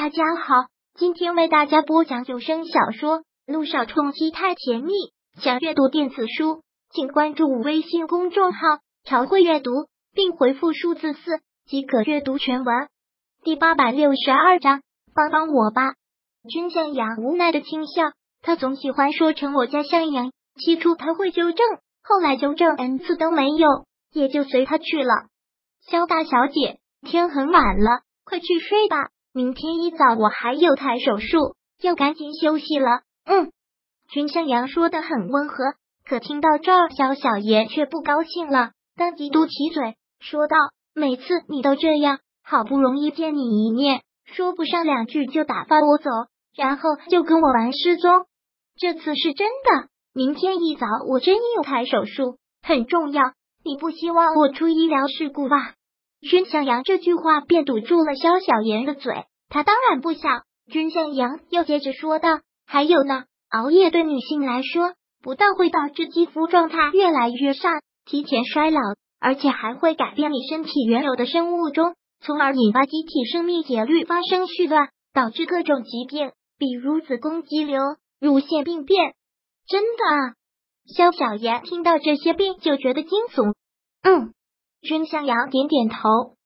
大家好，今天为大家播讲有声小说《路上冲击太甜蜜》。想阅读电子书，请关注微信公众号“朝会阅读”，并回复数字四即可阅读全文。第八百六十二章，帮帮我吧！君向阳无奈的轻笑，他总喜欢说成我家向阳。起初他会纠正，后来纠正 n 次都没有，也就随他去了。肖大小姐，天很晚了，快去睡吧。明天一早我还有台手术，要赶紧休息了。嗯，君向阳说的很温和，可听到这儿，萧小爷却不高兴了，当即嘟起嘴说道：“每次你都这样，好不容易见你一面，说不上两句就打发我走，然后就跟我玩失踪。这次是真的，明天一早我真有台手术，很重要。你不希望我出医疗事故吧？”君向阳这句话便堵住了萧小言的嘴，他当然不想。君向阳又接着说道：“还有呢，熬夜对女性来说，不但会导致肌肤状态越来越差，提前衰老，而且还会改变你身体原有的生物钟，从而引发机体生命节律发生絮乱，导致各种疾病，比如子宫肌瘤、乳腺病变。真的？”萧小妍听到这些病就觉得惊悚。嗯。君向阳点点头，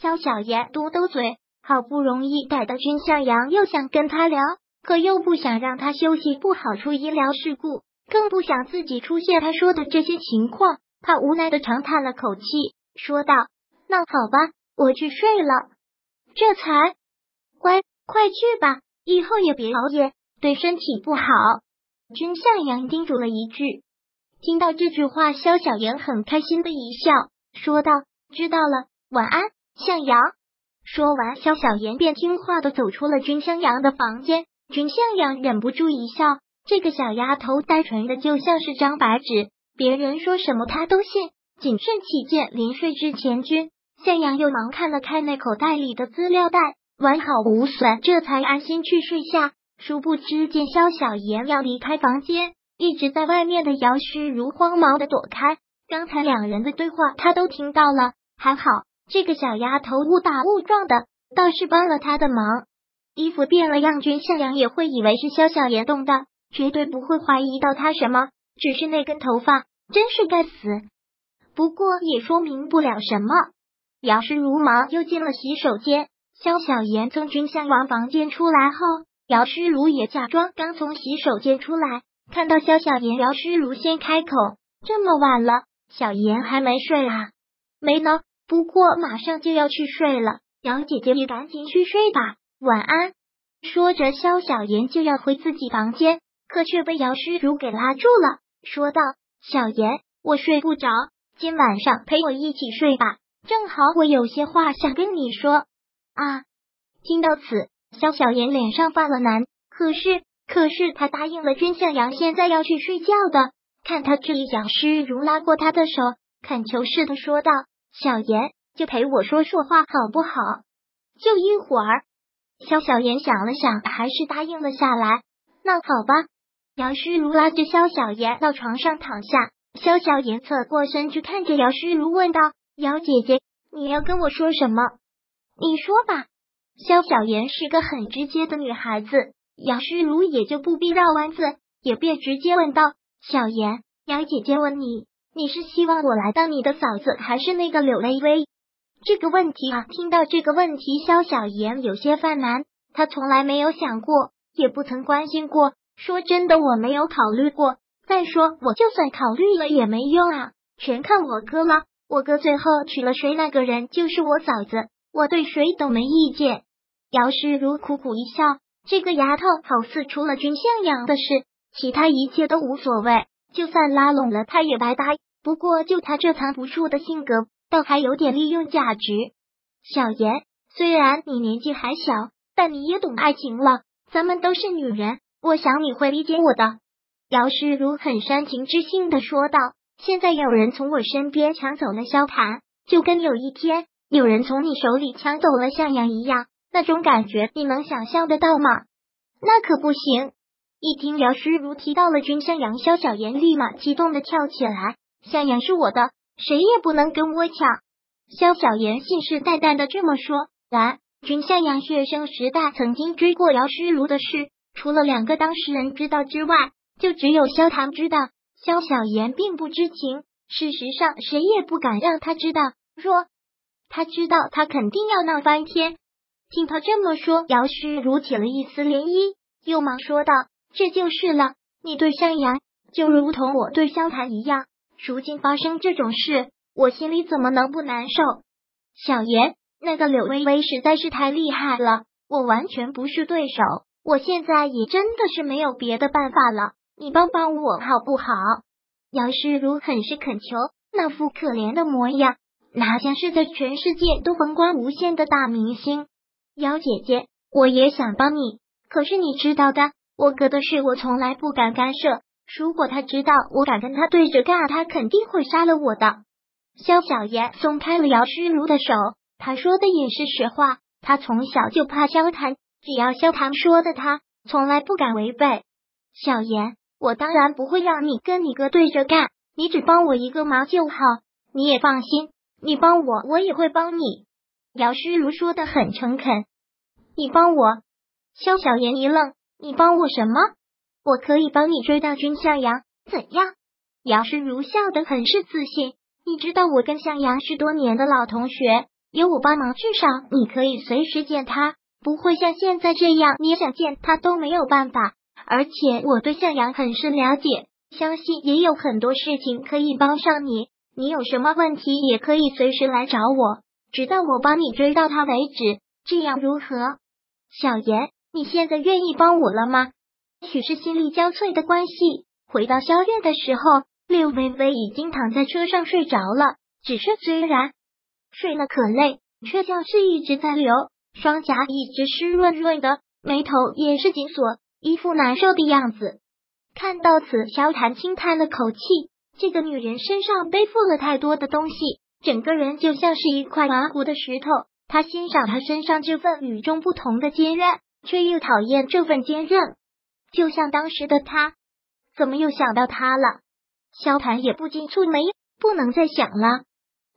萧小言嘟嘟嘴，好不容易逮到君向阳，又想跟他聊，可又不想让他休息不好出医疗事故，更不想自己出现他说的这些情况。他无奈的长叹了口气，说道：“那好吧，我去睡了。”这才乖，快去吧，以后也别熬夜，对身体不好。君向阳叮嘱了一句。听到这句话，萧小言很开心的一笑。说道：“知道了，晚安，向阳。”说完，萧小妍便听话的走出了君向阳的房间。君向阳忍不住一笑，这个小丫头单纯的就像是张白纸，别人说什么她都信。谨慎起见，临睡之前，君向阳又忙看了看那口袋里的资料袋，完好无损，这才安心去睡下。殊不知，见萧小妍要离开房间，一直在外面的姚诗如慌忙的躲开。刚才两人的对话，他都听到了。还好这个小丫头误打误撞的，倒是帮了他的忙。衣服变了样，君向阳也会以为是萧小言动的，绝对不会怀疑到他什么。只是那根头发，真是该死。不过也说明不了什么。姚氏如忙又进了洗手间。萧小言从君向阳房间出来后，姚诗如也假装刚从洗手间出来，看到萧小言，姚诗如先开口：“这么晚了。”小妍还没睡啊？没呢，不过马上就要去睡了。姚姐姐，你赶紧去睡吧，晚安。说着，萧小妍就要回自己房间，可却被姚诗如给拉住了，说道：“小妍，我睡不着，今晚上陪我一起睡吧。正好我有些话想跟你说。”啊！听到此，萧小妍脸上犯了难，可是，可是她答应了君向阳，现在要去睡觉的。看他这一讲，诗如拉过他的手，恳求似的说道：“小妍，就陪我说说话好不好？就一会儿。”萧小妍想了想，还是答应了下来。那好吧。姚诗如拉着萧小妍到床上躺下，萧小妍侧过身去看着姚诗如问道：“姚姐姐，你要跟我说什么？你说吧。”萧小妍是个很直接的女孩子，姚诗如也就不必绕弯子，也便直接问道。小妍，姚姐姐问你，你是希望我来当你的嫂子，还是那个柳微微？这个问题啊，听到这个问题，肖小妍有些犯难。她从来没有想过，也不曾关心过。说真的，我没有考虑过。再说，我就算考虑了也没用啊，全看我哥了。我哥最后娶了谁，那个人就是我嫂子，我对谁都没意见。姚诗如苦苦一笑，这个丫头好似除了君向阳的事。其他一切都无所谓，就算拉拢了他也白搭。不过就他这藏不住的性格，倒还有点利用价值。小妍，虽然你年纪还小，但你也懂爱情了。咱们都是女人，我想你会理解我的。姚诗如很煽情之性的说道：“现在有人从我身边抢走了萧谈，就跟有一天有人从你手里抢走了向阳一样，那种感觉你能想象得到吗？那可不行。”一听姚诗如提到了君向阳，萧小言立马激动的跳起来。向阳是我的，谁也不能跟我抢。萧小言信誓旦旦的这么说。然君向阳学生时代曾经追过姚诗如的事，除了两个当事人知道之外，就只有萧唐知道。萧小言并不知情，事实上谁也不敢让他知道。若他知道，他肯定要闹翻天。听他这么说，姚诗如起了一丝涟漪，又忙说道：“这就是了，你对向阳就如同我对萧谈一样。如今发生这种事，我心里怎么能不难受？”小言，那个柳微微实在是太厉害了，我完全不是对手。我现在也真的是没有别的办法了，你帮帮我好不好？姚诗如很是恳求，那副可怜的模样，哪像是在全世界都风光无限的大明星。姚姐姐，我也想帮你，可是你知道的，我哥的事我从来不敢干涉。如果他知道我敢跟他对着干，他肯定会杀了我的。萧小言松开了姚诗如的手，他说的也是实话。他从小就怕萧谈，只要萧谈说的，他从来不敢违背。小言，我当然不会让你跟你哥对着干，你只帮我一个忙就好。你也放心，你帮我，我也会帮你。姚诗如说的很诚恳，你帮我？萧小言一愣，你帮我什么？我可以帮你追到君向阳，怎样？姚诗如笑得很是自信，你知道我跟向阳是多年的老同学，有我帮忙，至少你可以随时见他，不会像现在这样，你想见他都没有办法。而且我对向阳很是了解，相信也有很多事情可以帮上你。你有什么问题也可以随时来找我。直到我帮你追到他为止，这样如何？小言，你现在愿意帮我了吗？许是心力交瘁的关系，回到宵夜的时候，柳微微已经躺在车上睡着了。只是虽然睡了可累，却像是一直在流，双颊一直湿润润的，眉头也是紧锁，一副难受的样子。看到此，萧谈轻叹了口气，这个女人身上背负了太多的东西。整个人就像是一块麻糊的石头，他欣赏她身上这份与众不同的坚韧，却又讨厌这份坚韧。就像当时的他，怎么又想到他了？萧谭也不禁蹙眉，不能再想了。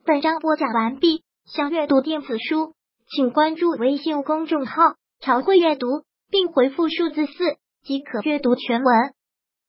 本章播讲完毕，想阅读电子书，请关注微信公众号“朝会阅读”，并回复数字四即可阅读全文。